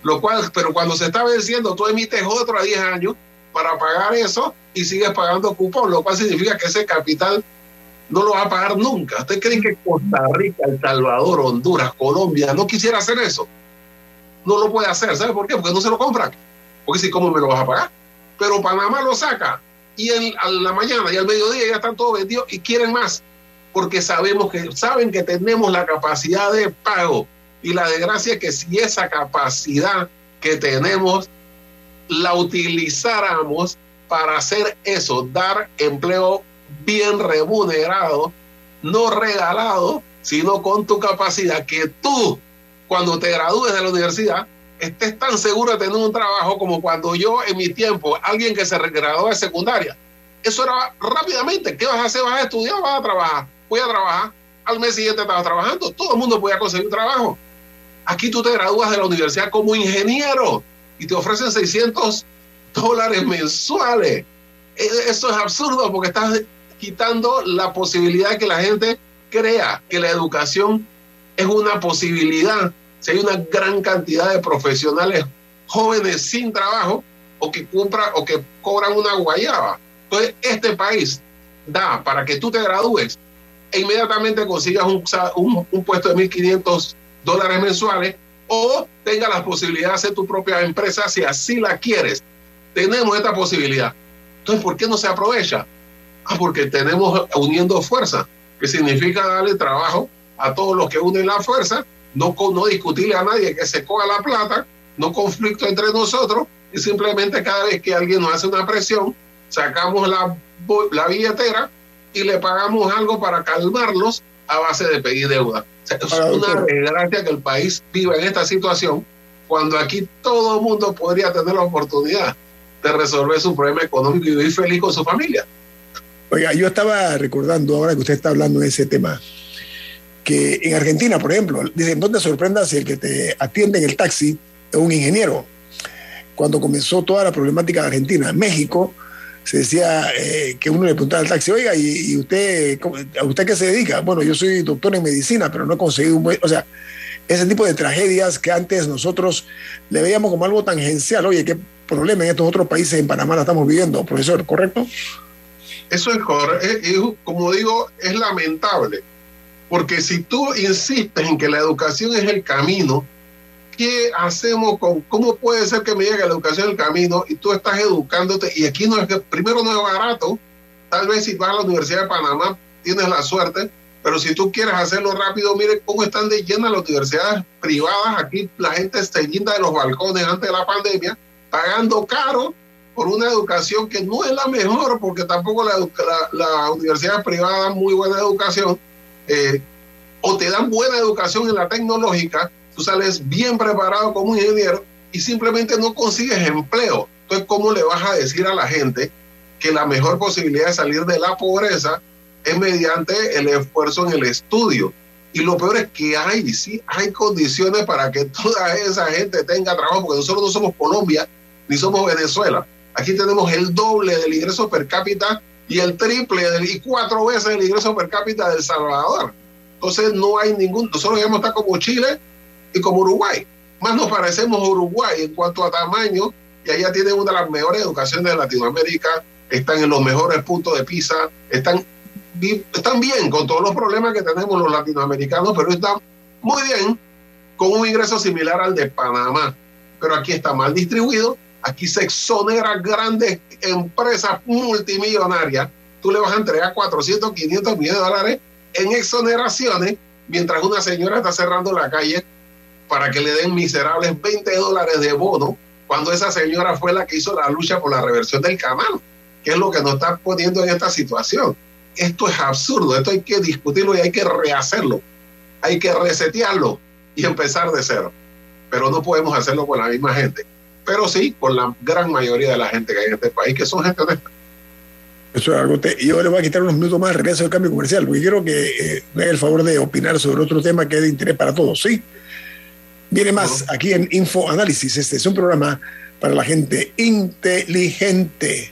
Lo cual, pero cuando se está venciendo, tú emites otro a 10 años para pagar eso y sigues pagando cupón, lo cual significa que ese capital no lo va a pagar nunca. ¿Ustedes creen que Costa Rica, El Salvador, Honduras, Colombia no quisiera hacer eso? No lo puede hacer. ¿Sabe por qué? Porque no se lo compran. Porque si, ¿cómo me lo vas a pagar? Pero Panamá lo saca y en, a la mañana y al mediodía ya están todos vendidos y quieren más. Porque sabemos que, saben que tenemos la capacidad de pago. Y la desgracia es que si esa capacidad que tenemos la utilizáramos para hacer eso, dar empleo bien remunerado, no regalado, sino con tu capacidad, que tú, cuando te gradúes de la universidad, estés tan seguro de tener un trabajo como cuando yo en mi tiempo, alguien que se graduó de secundaria, eso era rápidamente, ¿qué vas a hacer? ¿Vas a estudiar vas a trabajar? Voy a trabajar. Al mes siguiente estaba trabajando, todo el mundo podía conseguir trabajo. Aquí tú te gradúas de la universidad como ingeniero y te ofrecen 600 dólares mensuales. E, eso es absurdo porque estás quitando la posibilidad que la gente crea que la educación es una posibilidad. Si hay una gran cantidad de profesionales jóvenes sin trabajo, o que o que cobran una guayaba. Entonces, este país da para que tú te gradúes e inmediatamente consigas un, un, puesto de 1.500 dólares mensuales o tengas la posibilidad de hacer tu propia empresa si así la quieres. Tenemos esta posibilidad. Entonces, ¿por qué no se aprovecha? Ah, porque tenemos uniendo fuerza, que significa darle trabajo a todos los que unen la fuerza, no, no discutirle a nadie que se coja la plata, no conflicto entre nosotros, y simplemente cada vez que alguien nos hace una presión, sacamos la, la billetera y le pagamos algo para calmarlos a base de pedir deuda. es una desgracia que el país viva en esta situación cuando aquí todo el mundo podría tener la oportunidad de resolver su problema económico y vivir feliz con su familia. Oiga, yo estaba recordando ahora que usted está hablando de ese tema, que en Argentina, por ejemplo, dicen, no te sorprendas si el que te atiende en el taxi es un ingeniero. Cuando comenzó toda la problemática de Argentina, en México, se decía eh, que uno le preguntaba al taxi, oiga, ¿y, usted, a usted qué se dedica? Bueno, yo soy doctor en medicina, pero no he conseguido un buen... O sea, ese tipo de tragedias que antes nosotros le veíamos como algo tangencial. Oye, qué problema en estos otros países, en Panamá la estamos viviendo, profesor, ¿correcto? Eso es correcto. Como digo, es lamentable. Porque si tú insistes en que la educación es el camino, ¿qué hacemos con, cómo puede ser que me diga que la educación es el camino y tú estás educándote y aquí no es que, primero no es barato, tal vez si vas a la Universidad de Panamá tienes la suerte, pero si tú quieres hacerlo rápido, mire cómo están de llenas las universidades privadas, aquí la gente se guinda de los balcones antes de la pandemia, pagando caro por una educación que no es la mejor, porque tampoco la, la, universidad privada dan muy buena educación, eh, o te dan buena educación en la tecnológica, tú sales bien preparado como ingeniero y simplemente no consigues empleo. Entonces, ¿cómo le vas a decir a la gente que la mejor posibilidad de salir de la pobreza es mediante el esfuerzo en el estudio? Y lo peor es que hay, sí, hay condiciones para que (laughs) toda esa gente tenga trabajo, porque nosotros no somos Colombia ni somos Venezuela. Aquí tenemos el doble del ingreso per cápita y el triple y cuatro veces el ingreso per cápita del Salvador. Entonces no hay ningún, nosotros ya estar como Chile y como Uruguay. Más nos parecemos Uruguay en cuanto a tamaño y allá tienen una de las mejores educaciones de Latinoamérica, están en los mejores puntos de PISA, están, están bien con todos los problemas que tenemos los latinoamericanos, pero están muy bien con un ingreso similar al de Panamá. Pero aquí está mal distribuido, aquí se exonera grandes empresas multimillonarias, tú le vas a entregar 400, 500 millones de dólares en exoneraciones, mientras una señora está cerrando la calle para que le den miserables 20 dólares de bono, cuando esa señora fue la que hizo la lucha por la reversión del canal, que es lo que nos está poniendo en esta situación. Esto es absurdo, esto hay que discutirlo y hay que rehacerlo, hay que resetearlo y empezar de cero. Pero no podemos hacerlo con la misma gente, pero sí con la gran mayoría de la gente que hay en este país, que son gente honesta. Eso es algo. Te, yo le voy a quitar unos minutos más, regreso al cambio comercial, porque quiero que eh, me haga el favor de opinar sobre otro tema que es de interés para todos, ¿sí? Viene más aquí en Info Análisis. Este es un programa para la gente inteligente.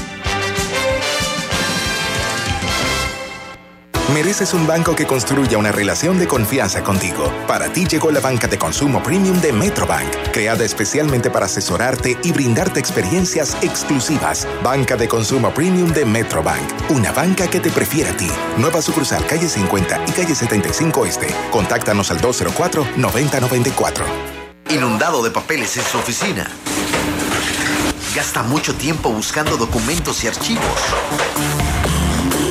Mereces un banco que construya una relación de confianza contigo. Para ti llegó la banca de consumo premium de Metrobank, creada especialmente para asesorarte y brindarte experiencias exclusivas. Banca de consumo premium de Metrobank, una banca que te prefiere a ti. Nueva sucursal calle 50 y calle 75 Este. Contáctanos al 204-9094. Inundado de papeles en su oficina. Gasta mucho tiempo buscando documentos y archivos.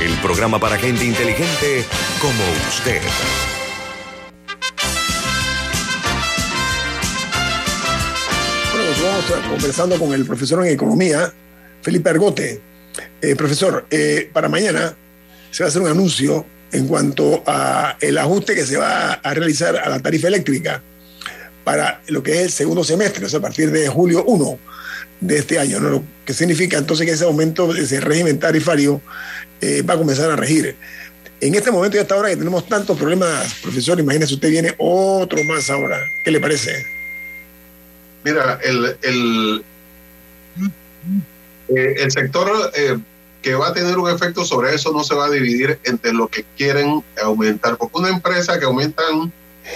el programa para gente inteligente como usted. Bueno, nos vamos conversando con el profesor en economía, Felipe Argote. Eh, profesor, eh, para mañana se va a hacer un anuncio en cuanto a el ajuste que se va a realizar a la tarifa eléctrica para lo que es el segundo semestre, o sea, a partir de julio 1 de este año, ¿no? Lo que significa entonces que ese aumento ese régimen tarifario eh, va a comenzar a regir. En este momento y hasta ahora que tenemos tantos problemas, profesor, imagínese usted viene otro más ahora. ¿Qué le parece? Mira, el, el, eh, el sector eh, que va a tener un efecto sobre eso no se va a dividir entre lo que quieren aumentar, porque una empresa que aumentan,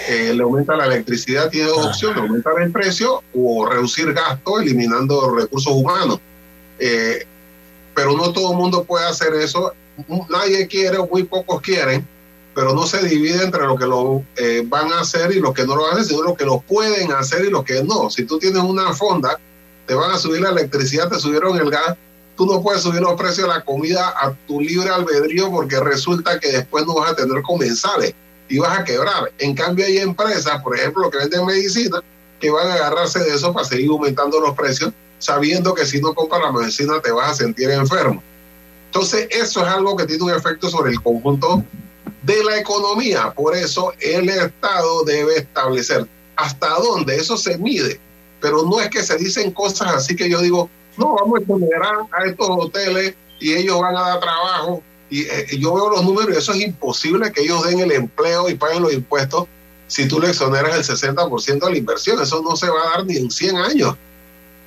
eh, le aumenta la electricidad tiene dos opciones, aumentar el precio o reducir gasto eliminando recursos humanos. Eh, pero no todo el mundo puede hacer eso, nadie quiere muy pocos quieren, pero no se divide entre lo que lo eh, van a hacer y los que no lo hacen, sino lo que lo pueden hacer y los que no. Si tú tienes una fonda, te van a subir la electricidad, te subieron el gas, tú no puedes subir los precios de la comida a tu libre albedrío porque resulta que después no vas a tener comensales y vas a quebrar. En cambio hay empresas, por ejemplo, que venden medicina, que van a agarrarse de eso para seguir aumentando los precios, sabiendo que si no compras la medicina te vas a sentir enfermo. Entonces, eso es algo que tiene un efecto sobre el conjunto de la economía. Por eso el Estado debe establecer hasta dónde eso se mide. Pero no es que se dicen cosas así que yo digo, no, vamos a exonerar a estos hoteles y ellos van a dar trabajo. Y eh, yo veo los números y eso es imposible que ellos den el empleo y paguen los impuestos si tú le exoneras el 60% de la inversión. Eso no se va a dar ni en 100 años.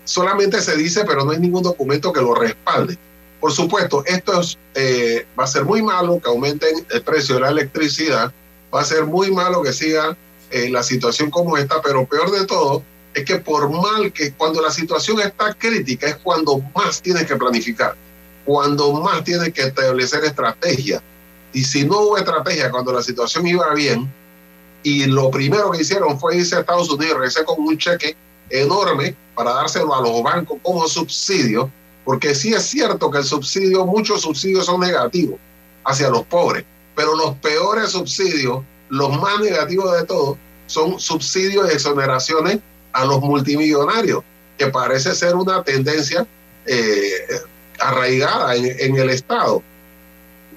Solamente se dice, pero no hay ningún documento que lo respalde. Por supuesto, esto es, eh, va a ser muy malo que aumenten el precio de la electricidad, va a ser muy malo que siga eh, la situación como esta, pero peor de todo es que por mal que cuando la situación está crítica es cuando más tienes que planificar, cuando más tienes que establecer estrategia. Y si no hubo estrategia cuando la situación iba bien, y lo primero que hicieron fue irse a Estados Unidos, regresar con un cheque enorme para dárselo a los bancos como subsidio, porque sí es cierto que el subsidio, muchos subsidios son negativos hacia los pobres, pero los peores subsidios, los más negativos de todos, son subsidios y exoneraciones a los multimillonarios, que parece ser una tendencia eh, arraigada en, el Estado.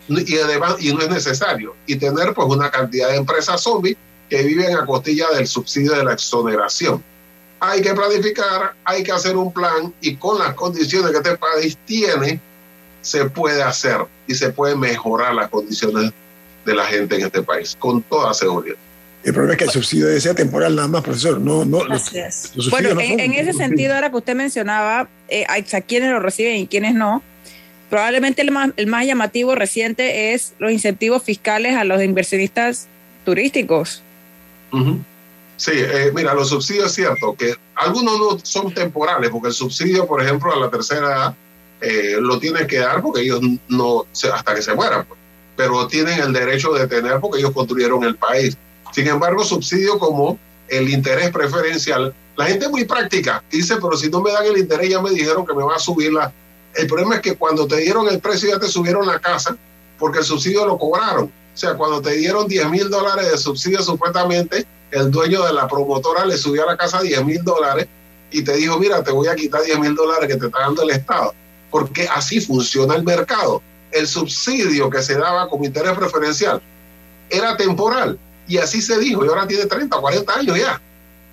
Y, además, y no es necesario. Y tener pues una cantidad de empresas zombies que viven a costilla del subsidio de la exoneración hay que planificar, hay que hacer un plan y con las condiciones que este país tiene, se puede hacer y se puede mejorar las condiciones de la gente en este país, con toda seguridad. El problema es que el subsidio debe ser temporal nada más, profesor. No, no, los, los bueno, no en, en, ese sentido, ahora que usted mencionaba eh, a quienes lo reciben y quienes no, probablemente el más, el más llamativo reciente es los incentivos fiscales a los inversionistas turísticos. Uh -huh. Sí, eh, mira, los subsidios es cierto que algunos no son temporales, porque el subsidio, por ejemplo, a la tercera edad eh, lo tienen que dar porque ellos no, hasta que se mueran, pues, pero tienen el derecho de tener porque ellos construyeron el país. Sin embargo, subsidio como el interés preferencial, la gente es muy práctica, dice, pero si no me dan el interés ya me dijeron que me va a subir la... El problema es que cuando te dieron el precio ya te subieron la casa porque el subsidio lo cobraron. O sea, cuando te dieron 10 mil dólares de subsidio supuestamente, el dueño de la promotora le subió a la casa 10 mil dólares y te dijo, mira, te voy a quitar 10 mil dólares que te está dando el Estado. Porque así funciona el mercado. El subsidio que se daba como interés preferencial era temporal Y así se dijo, y ahora tiene 30, 40 años ya.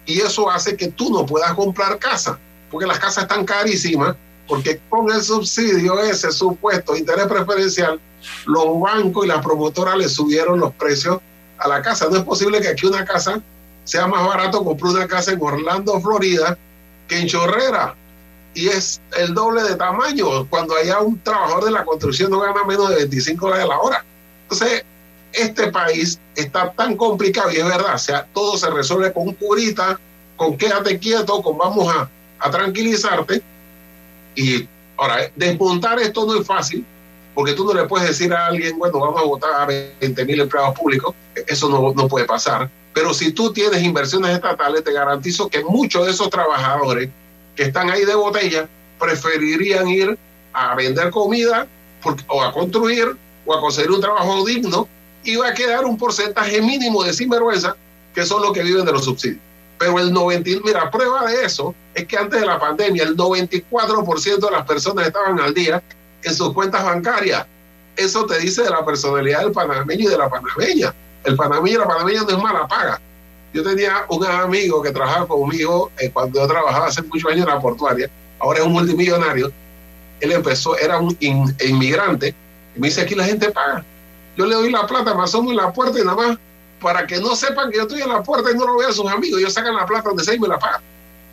Y eso hace que tú no puedas comprar casa, porque las casas están carísimas, porque con el subsidio, ese supuesto interés preferencial, los bancos y las promotoras le subieron los precios a la casa. No es posible que aquí una casa sea más barato comprar una casa en Orlando, Florida, que en Chorrera. Y es el doble de tamaño. Cuando haya un trabajador de la construcción no gana menos de 25 dólares a la hora. Entonces, este país está tan complicado y es verdad, o sea, todo se resuelve con curita, con quédate quieto, con vamos a, a tranquilizarte. Y ahora, desmontar esto no es fácil, porque tú no le puedes decir a alguien, bueno, vamos a votar a 20 mil empleados públicos, eso no, no puede pasar. Pero si tú tienes inversiones estatales, te garantizo que muchos de esos trabajadores que están ahí de botella preferirían ir a vender comida o a construir o a conseguir un trabajo digno y va a quedar un porcentaje mínimo de sinvergüenza que son los que viven de los subsidios. Pero el 90, mira, prueba de eso es que antes de la pandemia el 94% de las personas estaban al día en sus cuentas bancarias. Eso te dice de la personalidad del panameño y de la panameña el panameño y la panameña no es mala paga. Yo tenía un amigo que trabajaba conmigo eh, cuando yo trabajaba hace muchos años en la portuaria, ahora es un multimillonario. Él empezó, era un inmigrante, y me dice: aquí la gente paga. Yo le doy la plata, me asomo en la puerta y nada más, para que no sepan que yo estoy en la puerta y no lo vean sus amigos. Ellos sacan la plata donde sea y me la pagan.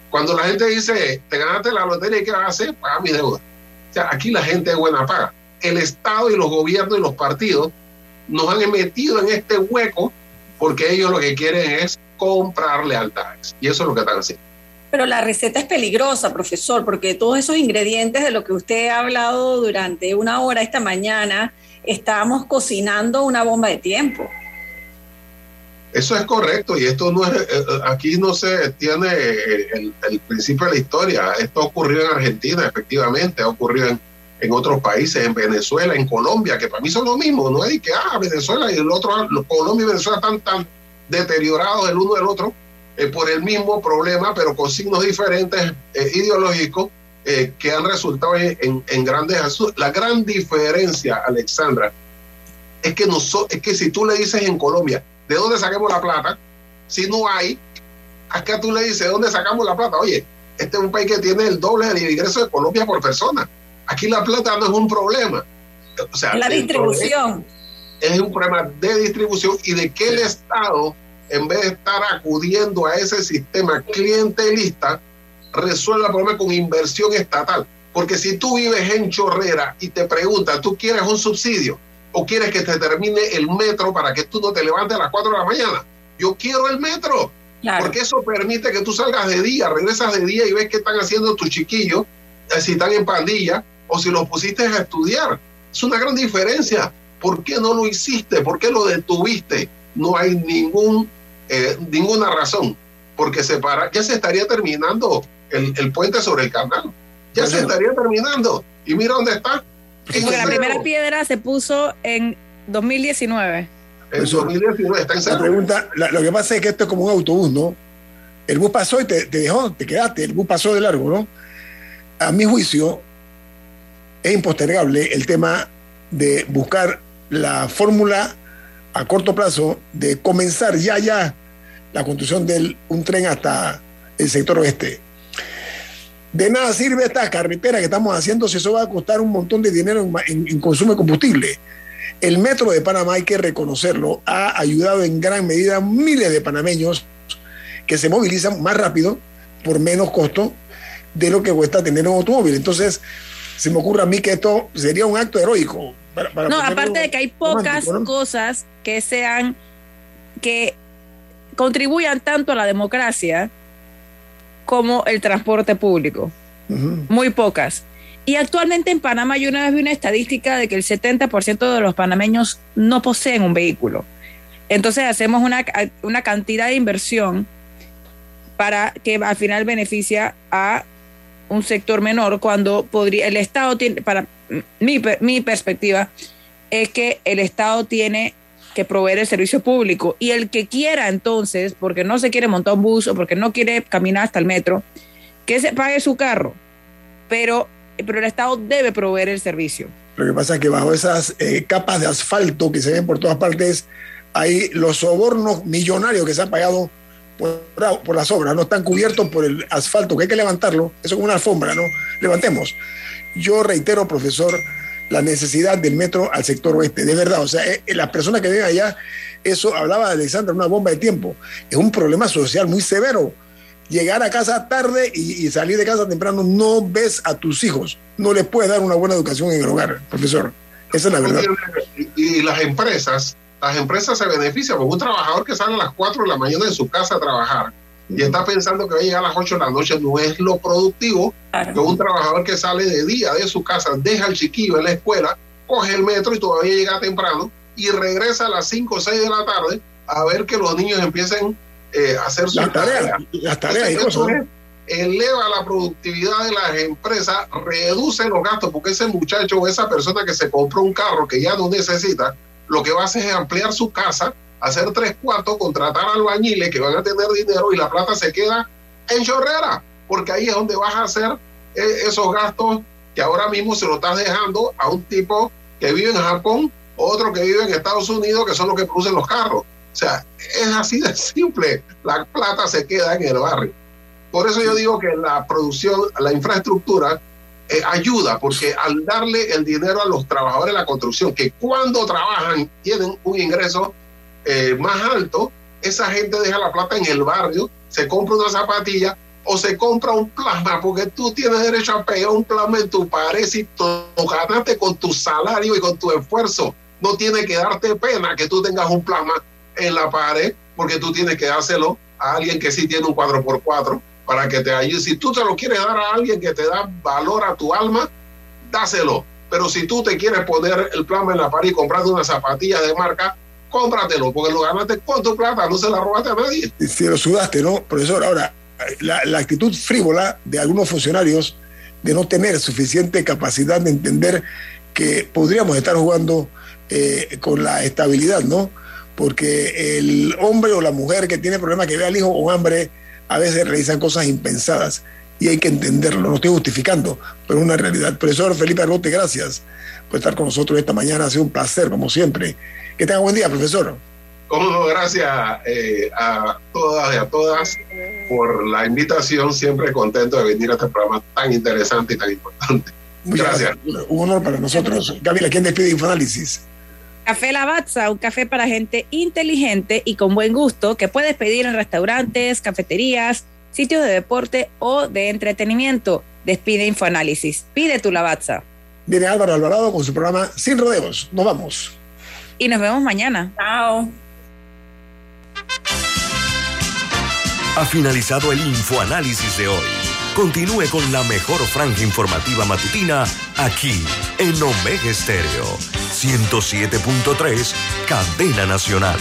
Cuando la gente dice: te ganaste la lotería, ¿y qué vas a hacer? Paga mi deuda. O sea, aquí la gente es buena paga. El Estado y los gobiernos y los partidos nos han metido en este hueco porque ellos lo que quieren es comprar lealtades. Y eso es lo que están haciendo. Pero la receta es peligrosa, profesor, porque todos esos ingredientes de lo que usted ha hablado durante una hora esta mañana, estamos cocinando una bomba de tiempo. Eso es correcto y esto no es, eh, eh, aquí no se tiene el, principio de la historia. Esto ocurrió en Argentina, efectivamente, ha ocurrido en, en otros países, en Venezuela, en Colombia, que para mí son lo mismo, no es que, ah, Venezuela y el otro, Colombia y Venezuela están tan deteriorados el uno del otro eh, por el mismo problema, pero con signos diferentes ideológicos eh, que han resultado en, en, grandes asuntos. La gran diferencia, Alexandra, es que, es que si tú le dices en Colombia, ¿de dónde saquemos la plata? Si no hay, acá tú le dices, ¿de dónde sacamos la plata? Oye, este es un país que tiene el doble del ingreso de Colombia por persona. Aquí la plata no es un problema. O sea, la distribución. Es un problema de distribución y de que el Estado, en vez de estar acudiendo a ese sistema clientelista, resuelva el problema con inversión estatal. Porque si tú vives en Chorrera y te preguntas, ¿tú quieres un subsidio o quieres que te termine el metro para que tú no te levantes a las 4 de la mañana? Yo quiero el metro. Porque eso permite que tú salgas de día, regresas de día y ves qué están haciendo tus chiquillos, eh, si están en pandilla, o si lo pusiste a estudiar. Es una gran diferencia. ¿Por qué no lo hiciste? ¿Por qué lo detuviste? No hay ningún, eh, ninguna razón. Porque se para, ya se estaría terminando el, puente sobre el canal. Ya se estaría terminando. Y mira dónde está. la primera piedra se puso en 2019. En 2019 está en La pregunta, lo que pasa es que esto es como un autobús, ¿no? El bus pasó y te, te dejó, te quedaste, el bus pasó de largo, ¿no? A mi juicio, es impostergable el tema de buscar la fórmula a corto plazo de comenzar ya ya la construcción de un tren hasta el sector oeste. De nada sirve esta carretera que estamos haciendo si eso va a costar un montón de dinero en, consumo de combustible. El metro de Panamá, hay que reconocerlo, ha ayudado en gran medida a miles de panameños que se movilizan más rápido por menos costo de lo que cuesta tener un automóvil. Entonces, se me ocurre a mí que esto sería un acto heroico. no, aparte de que hay pocas cosas que sean, que contribuyan tanto a la democracia como el transporte público. Muy pocas. Y actualmente en Panamá yo una vez vi una estadística de que el 70% de los panameños no poseen un vehículo. Entonces hacemos una, una cantidad de inversión para que al final beneficia a un sector menor cuando podría, el Estado tiene, para mi, mi perspectiva, es que el Estado tiene que proveer el servicio público y el que quiera entonces, porque no se quiere montar un bus o porque no quiere caminar hasta el metro, que se pague su carro, pero, pero el Estado debe proveer el servicio. Lo que pasa es que bajo esas eh, capas de asfalto que se ven por todas partes, Ahí los sobornos millonarios que se han pagado por, por, las obras, no están cubiertos por el asfalto, que hay que levantarlo, eso es una alfombra, ¿no? Levantemos. Yo reitero, profesor, la necesidad del metro al sector oeste, de verdad, o sea, eh, las personas que viven allá, eso hablaba de Alexandra, una bomba de tiempo, es un problema social muy severo. Llegar a casa tarde y, salir de casa temprano, no ves a tus hijos, no les puedes dar una buena educación en el hogar, profesor. Esa es la verdad. Y, y las empresas, las empresas se benefician, porque un trabajador que sale a las 4 de la mañana de su casa a trabajar y está pensando que va a llegar a las 8 de la noche, no es lo productivo que un trabajador que sale de día de su casa, deja al chiquillo en la escuela, coge el metro y todavía llega temprano y regresa a las 5 o 6 de la tarde a ver que los niños empiecen eh, a hacer sus tareas, las tareas y Entonces, cosas. eso es- eleva la productividad de las empresas, reduce los gastos, porque ese muchacho o esa persona que se compró un carro que ya no necesita, lo que va a hacer es ampliar su casa, hacer tres cuartos, contratar albañiles que van a tener dinero y la plata se queda en chorrera, porque ahí es donde vas a hacer eh, esos gastos que ahora mismo se lo estás dejando a un tipo que vive en Japón, otro que vive en Estados Unidos, que son los que producen los carros. O sea, es así de simple. La plata se queda en el barrio. Por eso yo digo que la producción, la infraestructura eh, ayuda, porque al darle el dinero a los trabajadores de la construcción, que cuando trabajan tienen un ingreso eh, más alto, esa gente deja la plata en el barrio, se compra una zapatilla o se compra un plasma, porque tú tienes derecho a pegar un plasma en tu pared si tú ganaste con tu salario y con tu esfuerzo. No tiene que darte pena que tú tengas un plasma en la pared, porque tú tienes que dárselo a alguien que sí tiene un 4x4 para que te ayude. Si tú te lo quieres dar a alguien que te da valor a tu alma, dáselo. Pero si tú te quieres poner el plasma en la pared y comprarte una zapatilla de marca, cómpratelo, porque lo ganaste con tu plata, no se la robaste a nadie. Si lo sudaste, ¿no? Profesor, ahora, la, la actitud frívola de algunos funcionarios de no tener suficiente capacidad de entender que podríamos estar jugando eh, con la estabilidad, ¿no? Porque el hombre o la mujer que tiene problemas que ve al hijo con hambre a veces realizan cosas impensadas y hay que entenderlo. No estoy justificando, pero es una realidad. Profesor Felipe Argote, gracias por estar con nosotros esta mañana. Ha sido un placer, como siempre. Que tenga buen día, profesor. Cómo no, gracias eh, a todas y a todas por la invitación. Siempre contento de venir a este programa tan interesante y tan importante. Muchas Gracias. Un honor para nosotros. Gabriela, ¿quién despide Infoanálisis? Café Lavazza, un café para gente inteligente y con buen gusto que puedes pedir en restaurantes, cafeterías, sitios de deporte o de entretenimiento. Despide Infoanálisis. Pide tu Lavazza. Viene Álvaro Alvarado con su programa Sin Rodeos. Nos vamos. Y nos vemos mañana. Chao. Ha finalizado el infoanálisis de hoy. Continúe con la mejor franja informativa matutina aquí en Omega Estéreo 107.3, Cadena Nacional.